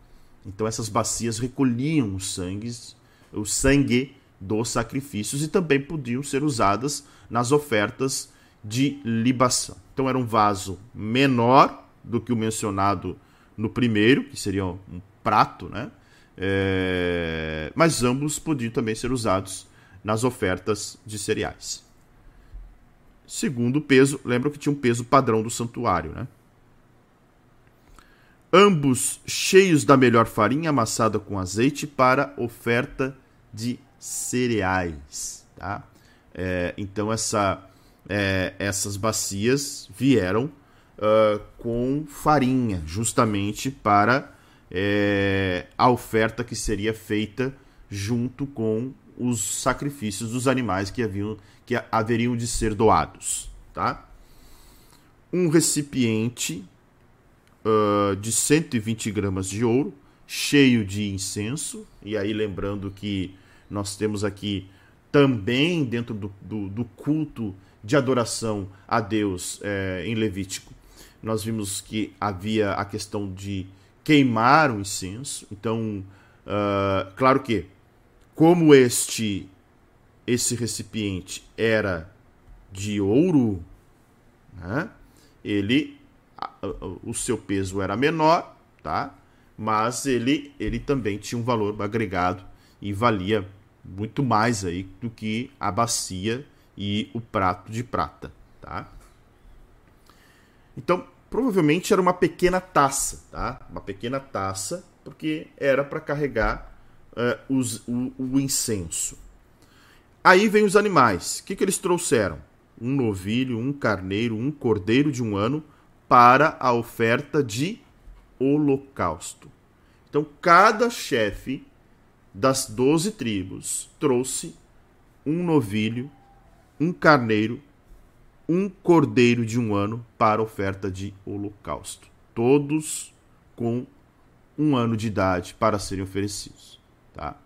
Então essas bacias recolhiam os sangues, o sangue dos sacrifícios e também podiam ser usadas nas ofertas de libação. Então era um vaso menor do que o mencionado no primeiro, que seria um prato, né? É... mas ambos podiam também ser usados nas ofertas de cereais. Segundo peso, lembra que tinha um peso padrão do santuário, né? Ambos cheios da melhor farinha amassada com azeite para oferta de cereais, tá? É, então essa, é, essas bacias vieram uh, com farinha, justamente para é, a oferta que seria feita junto com os sacrifícios dos animais que haviam que haveriam de ser doados, tá? Um recipiente uh, de 120 gramas de ouro, cheio de incenso, e aí lembrando que nós temos aqui também dentro do, do, do culto de adoração a Deus é, em Levítico, nós vimos que havia a questão de queimar o incenso. Então, uh, claro que, como este esse recipiente era de ouro, né, ele o seu peso era menor, tá? Mas ele ele também tinha um valor agregado e valia muito mais aí do que a bacia e o prato de prata, tá? Então, provavelmente era uma pequena taça, tá? Uma pequena taça, porque era para carregar uh, os, o, o, incenso. Aí vem os animais. O que, que eles trouxeram? Um novilho, um carneiro, um cordeiro de um ano para a oferta de holocausto. Então, cada chefe das doze tribos trouxe um novilho, um carneiro um cordeiro de um ano para oferta de holocausto. Todos com um ano de idade para serem oferecidos. Tá?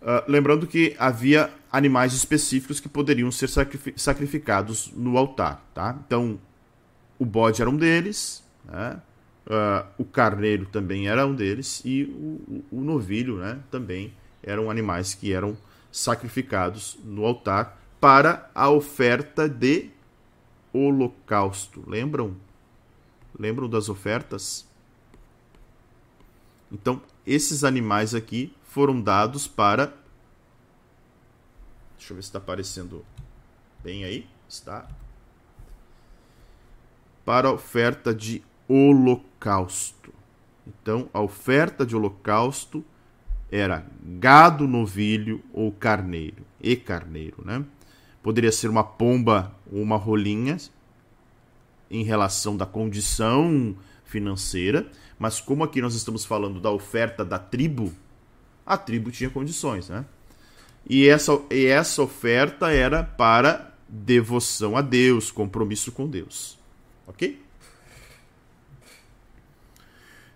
Uh, lembrando que havia animais específicos que poderiam ser sacrificados no altar. Tá? Então, o bode era um deles, né? uh, o carneiro também era um deles e o, o, novilho né, também eram animais que eram sacrificados no altar para a oferta de holocausto. Lembram? Lembram das ofertas? Então, esses animais aqui foram dados para. Deixa eu ver se está aparecendo bem aí. Está. Para a oferta de holocausto. Então, a oferta de holocausto era gado, novilho ou carneiro. E carneiro, né? Poderia ser uma pomba ou uma rolinha em relação da condição financeira, mas como aqui nós estamos falando da oferta da tribo, a tribo tinha condições, né? E essa, e essa oferta era para devoção a Deus, compromisso com Deus. Ok?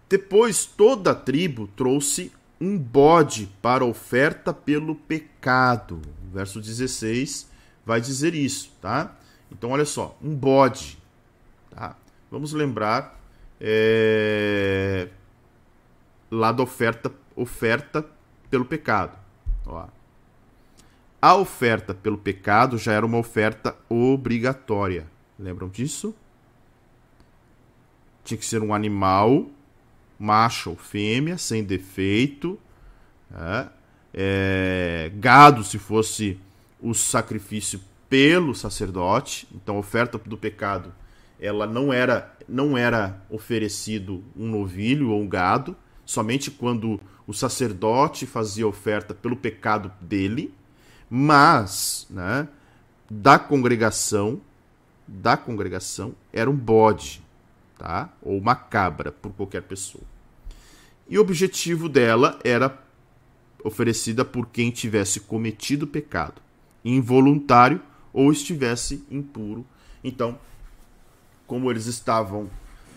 Depois toda a tribo trouxe um bode para oferta pelo pecado. O verso 16 vai dizer isso, tá? Então olha só, um bode, tá? Vamos lembrar é, lá da oferta, oferta pelo pecado. Ó. A oferta pelo pecado já era uma oferta obrigatória. Lembram disso? Tinha que ser um animal, macho ou fêmea, sem defeito. Né? É, gado, se fosse o sacrifício pelo sacerdote. Então, a oferta do pecado ela não era não era oferecido um novilho ou um gado, somente quando o sacerdote fazia oferta pelo pecado dele, mas, né, da congregação, da congregação era um bode, tá? Ou uma cabra por qualquer pessoa. E o objetivo dela era oferecida por quem tivesse cometido pecado, involuntário ou estivesse impuro. Então, como eles estavam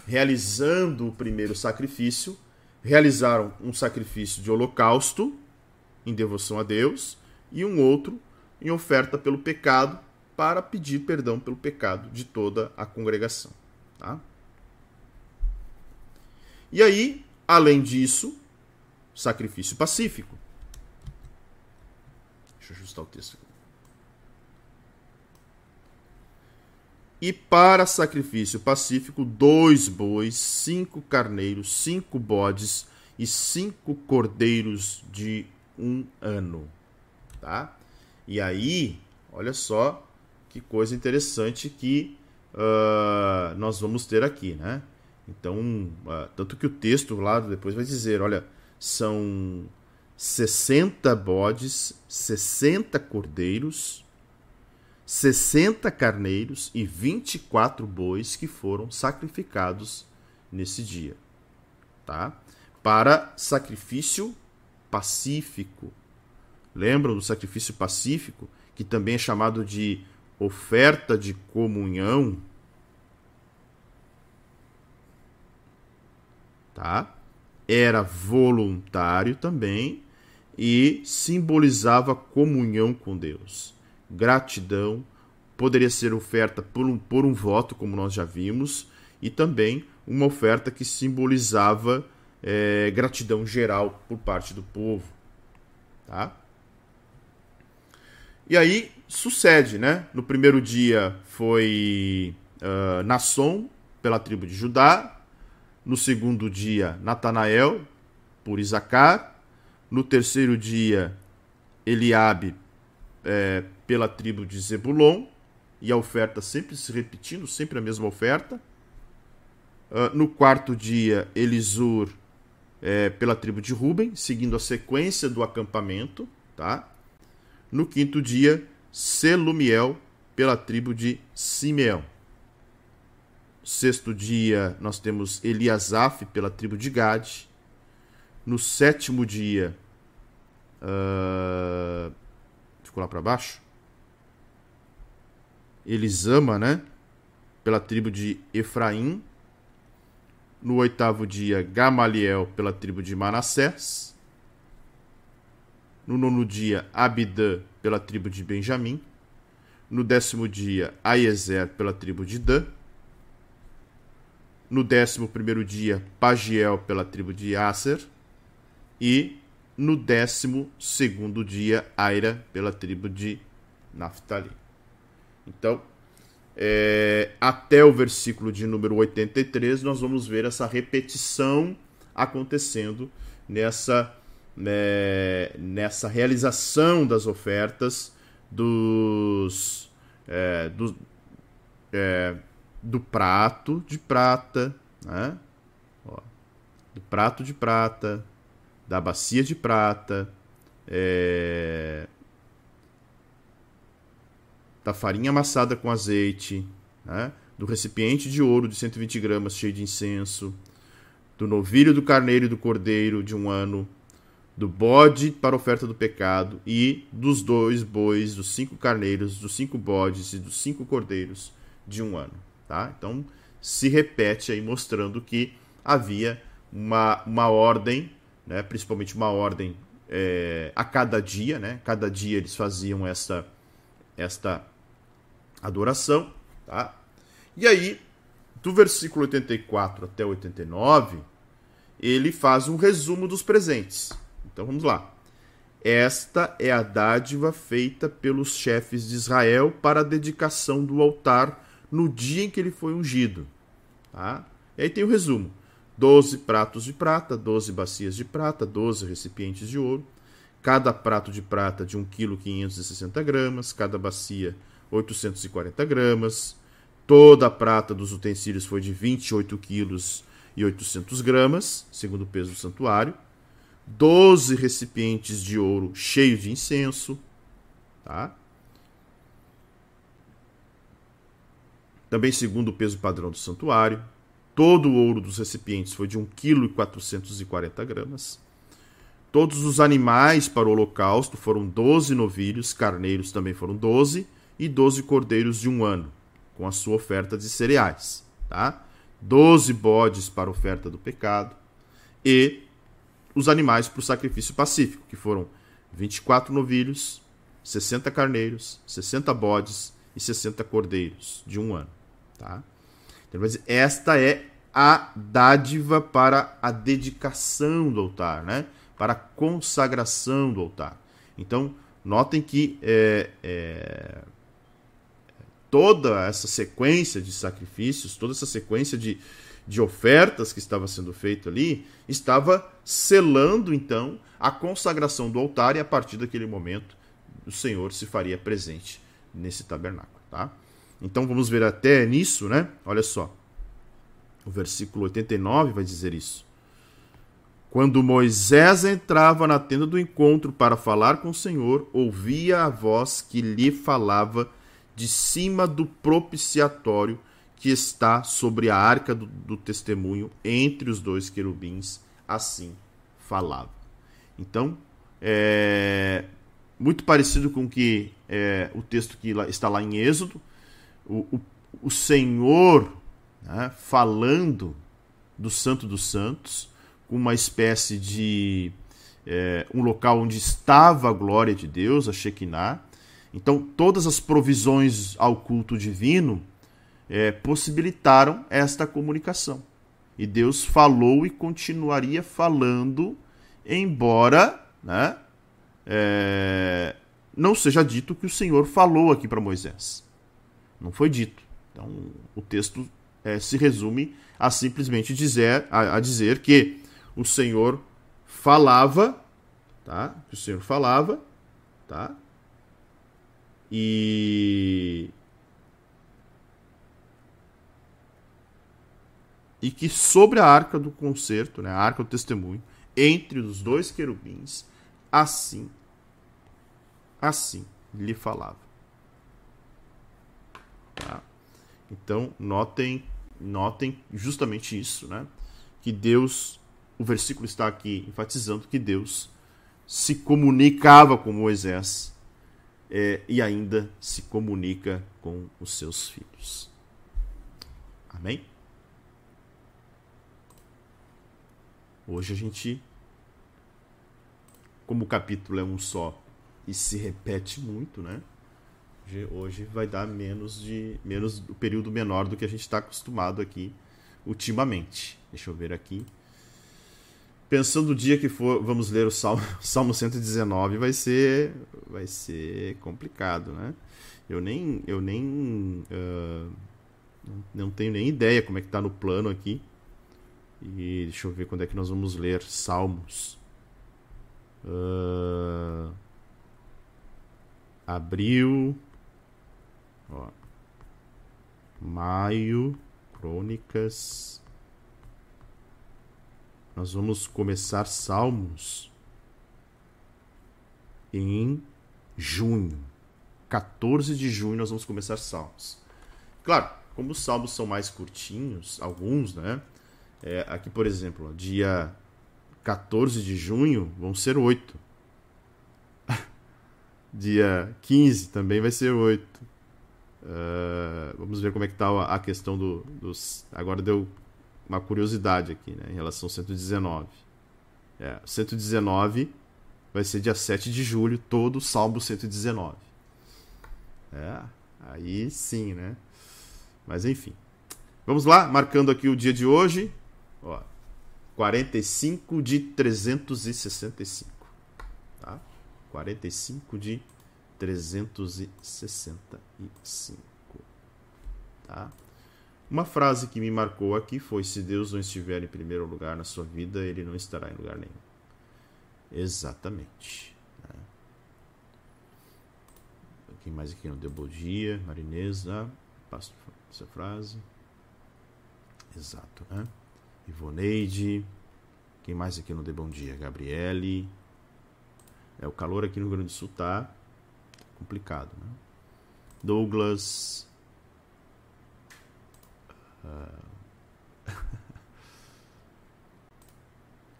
realizando o primeiro sacrifício, realizaram um sacrifício de holocausto em devoção a Deus e um outro em oferta pelo pecado para pedir perdão pelo pecado de toda a congregação. Tá? E aí, além disso, sacrifício pacífico. Deixa eu ajustar o texto. E para sacrifício pacífico, dois bois, cinco carneiros, cinco bodes e cinco cordeiros de um ano. Tá? E aí, olha só que coisa interessante que uh, nós vamos ter aqui, né? Então, tanto que o texto lá depois vai dizer, olha, são 60 bodes, 60 cordeiros, 60 carneiros e 24 bois que foram sacrificados nesse dia, tá? Para sacrifício pacífico. Lembram do sacrifício pacífico, que também é chamado de oferta de comunhão? Tá? Era voluntário também e simbolizava comunhão com Deus gratidão, poderia ser oferta por um, por um voto, como nós já vimos, e também uma oferta que simbolizava é, gratidão geral por parte do povo. Tá? E aí sucede, né? No primeiro dia foi uh, Nasson, pela tribo de Judá. No segundo dia, Natanael, por Isacar. No terceiro dia, Eliabe, é, pela tribo de Zebulon, e a oferta sempre se repetindo, sempre a mesma oferta. Uh, no quarto dia, Elisur é, pela tribo de Ruben, seguindo a sequência do acampamento. Tá? No quinto dia, Selumiel pela tribo de Simeão. Sexto dia, nós temos Eliasaf pela tribo de Gade. No sétimo dia, uh, ficou lá para baixo. Elisama, né? Pela tribo de Efraim. No oitavo dia, Gamaliel, pela tribo de Manassés. No nono dia, Abidã, pela tribo de Benjamim. No décimo dia, Aiezer, pela tribo de Dan. No 11 dia, Pagiel pela tribo de Aser. E no 12 dia, Aira pela tribo de Naphtali. Então, é, até o versículo de número 83, nós vamos ver essa repetição acontecendo nessa, né, nessa realização das ofertas dos, é, do, é, do prato de prata, né? Ó, do prato de prata, da bacia de prata, é, da farinha amassada com azeite, né? do recipiente de ouro de 120 gramas cheio de incenso, do novilho do carneiro e do cordeiro de um ano, do bode para oferta do pecado e dos dois bois, dos cinco carneiros, dos cinco bodes e dos cinco cordeiros de um ano. Tá? Então se repete aí mostrando que havia uma, uma ordem, né? principalmente uma ordem é, a cada dia, né? cada dia eles faziam esta, esta adoração, tá? E aí, do versículo 84 até 89, ele faz um resumo dos presentes. Então vamos lá. Esta é a dádiva feita pelos chefes de Israel para a dedicação do altar no dia em que ele foi ungido. Tá? E aí tem o resumo: 12 pratos de prata, 12 bacias de prata, 12 recipientes de ouro, cada prato de prata de 1,560 kg, cada bacia 840 gramas. Toda a prata dos utensílios foi de 28 quilos e 800 gramas, segundo o peso do santuário. 12 recipientes de ouro cheios de incenso. Tá? Também segundo o peso padrão do santuário. Todo o ouro dos recipientes foi de 1 kg e 440 gramas. Todos os animais para o holocausto foram 12 novilhos, carneiros também foram 12 e 12 cordeiros de um ano, com a sua oferta de cereais. Tá? 12 bodes para oferta do pecado e os animais para o sacrifício pacífico, que foram 24 novilhos, 60 carneiros, 60 bodes e 60 cordeiros de um ano. Tá? Então, esta é a dádiva para a dedicação do altar, né? para a consagração do altar. Então, notem que é, é, toda essa sequência de sacrifícios, toda essa sequência de, de ofertas que estava sendo feita ali, estava selando então a consagração do altar e a partir daquele momento o Senhor se faria presente nesse tabernáculo, tá? Então vamos ver até nisso, né? Olha só. O versículo 89 vai dizer isso. Quando Moisés entrava na tenda do encontro para falar com o Senhor, ouvia a voz que lhe falava de cima do propiciatório que está sobre a arca do, do testemunho entre os dois querubins, assim falava. Então, é muito parecido com que é, o texto que está lá em Êxodo, o, o, Senhor né, falando do Santo dos Santos, uma espécie de é, um local onde estava a glória de Deus, a Shekinah, então, todas as provisões ao culto divino é, possibilitaram esta comunicação. E Deus falou e continuaria falando, embora né, é, não seja dito que o Senhor falou aqui para Moisés. Não foi dito. Então, o texto é, se resume a simplesmente dizer, a, a dizer que o Senhor falava, tá? Que o Senhor falava, tá? E. E que sobre a arca do concerto, né, a arca do testemunho, entre os dois querubins, assim, assim lhe falava. Tá? Então, notem, notem justamente isso, né? Que Deus, o versículo está aqui enfatizando que Deus se comunicava com Moisés é, e ainda se comunica com os seus filhos. Amém? Hoje a gente, como o capítulo é um só e se repete muito, né? Hoje vai dar menos de menos o período menor do que a gente está acostumado aqui ultimamente. Deixa eu ver aqui. Pensando o dia que for, vamos ler o Salmo, Salmo 119, vai ser, vai ser complicado, né? Eu nem, eu nem, uh, não tenho nem ideia como é que está no plano aqui. E deixa eu ver quando é que nós vamos ler Salmos. Uh, abril. Ó, maio. Crônicas. Nós vamos começar Salmos em junho. 14 de junho nós vamos começar Salmos. Claro, como os salmos são mais curtinhos, alguns, né? É, aqui, por exemplo, dia 14 de junho vão ser oito. dia 15 também vai ser oito. Uh, vamos ver como é que está a questão do, dos. Agora deu uma curiosidade aqui, né, em relação ao 119. É, 119 vai ser dia 7 de julho, todo Salmo 119. É, aí sim, né? Mas enfim. Vamos lá, marcando aqui o dia de hoje. Ó, 45 de 365. Tá? 45 de 365. Tá? Uma frase que me marcou aqui foi: Se Deus não estiver em primeiro lugar na sua vida, ele não estará em lugar nenhum. Exatamente. Né? Quem mais aqui não deu bom dia? Marinesa. Passo essa frase. Exato, né? Ivoneide. Quem mais aqui não deu bom dia? Gabriele. É, o calor aqui no Rio Grande do Sul tá complicado, né? Douglas. Uh...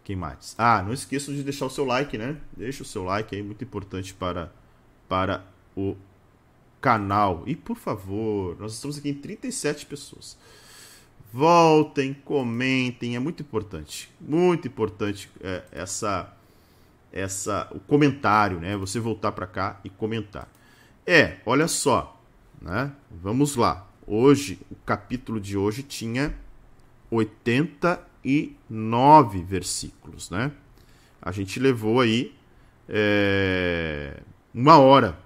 Quem mais? Ah, não esqueçam de deixar o seu like, né? Deixa o seu like aí, muito importante para, para o canal. E por favor, nós estamos aqui em 37 pessoas. Voltem, comentem, é muito importante. Muito importante é, essa essa o comentário, né? Você voltar para cá e comentar. É, olha só, né? Vamos lá. Hoje, o capítulo de hoje tinha 89 versículos, né? A gente levou aí é, uma hora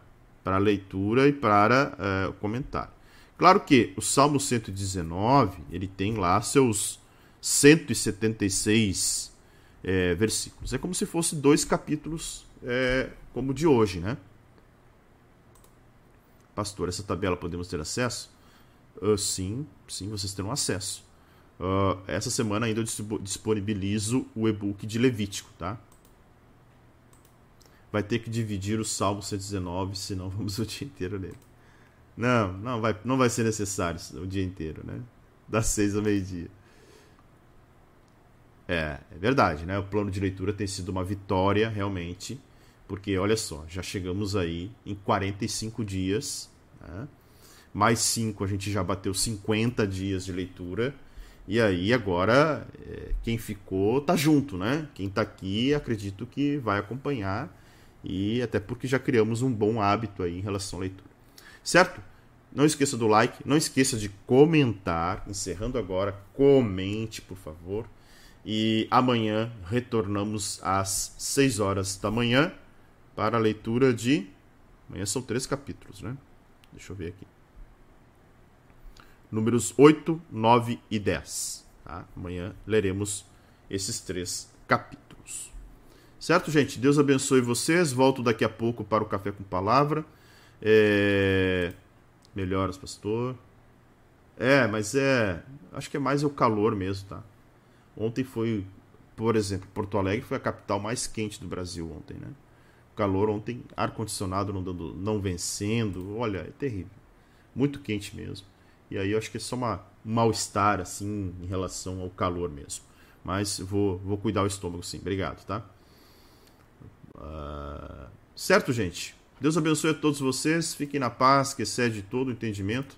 para a leitura e para uh, o comentário. Claro que o Salmo 119 ele tem lá seus 176 é, versículos. É como se fosse dois capítulos é, como de hoje, né? Pastor, essa tabela podemos ter acesso? Uh, sim, sim, vocês terão acesso. Uh, essa semana ainda eu disponibilizo o e-book de Levítico, tá? vai ter que dividir o Salmo 119, senão vamos o dia inteiro nele. Não, não vai, não vai ser necessário o dia inteiro, né? Das seis ao meio-dia. É, é verdade, né? O plano de leitura tem sido uma vitória, realmente, porque olha só, já chegamos aí em 45 dias, né? mais 5 a gente já bateu 50 dias de leitura, e aí agora é, quem ficou tá junto, né? Quem tá aqui acredito que vai acompanhar e até porque já criamos um bom hábito aí em relação à leitura. Certo? Não esqueça do like, não esqueça de comentar. Encerrando agora, comente, por favor. E amanhã retornamos às 6 horas da manhã para a leitura de. Amanhã são três capítulos, né? Deixa eu ver aqui. Números 8, 9 e 10. Tá? Amanhã leremos esses três capítulos. Certo, gente? Deus abençoe vocês. Volto daqui a pouco para o Café com Palavra. É... Melhoras, pastor. É, mas é. Acho que é mais o calor mesmo, tá? Ontem foi, por exemplo, Porto Alegre foi a capital mais quente do Brasil ontem, né? Calor ontem, ar-condicionado não, dando, não vencendo. Olha, é terrível. Muito quente mesmo. E aí eu acho que é só uma, um mal-estar, assim, em relação ao calor mesmo. Mas vou, vou cuidar o estômago sim. Obrigado, tá? Uh, certo, gente? Deus abençoe a todos vocês. Fiquem na paz, que excede todo o entendimento.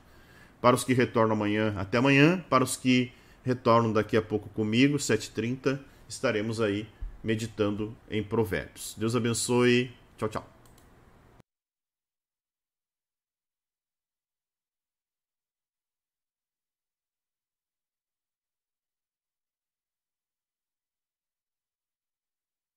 Para os que retornam amanhã, até amanhã. Para os que retornam daqui a pouco comigo, 7h30, estaremos aí meditando em Provérbios. Deus abençoe. Tchau, tchau.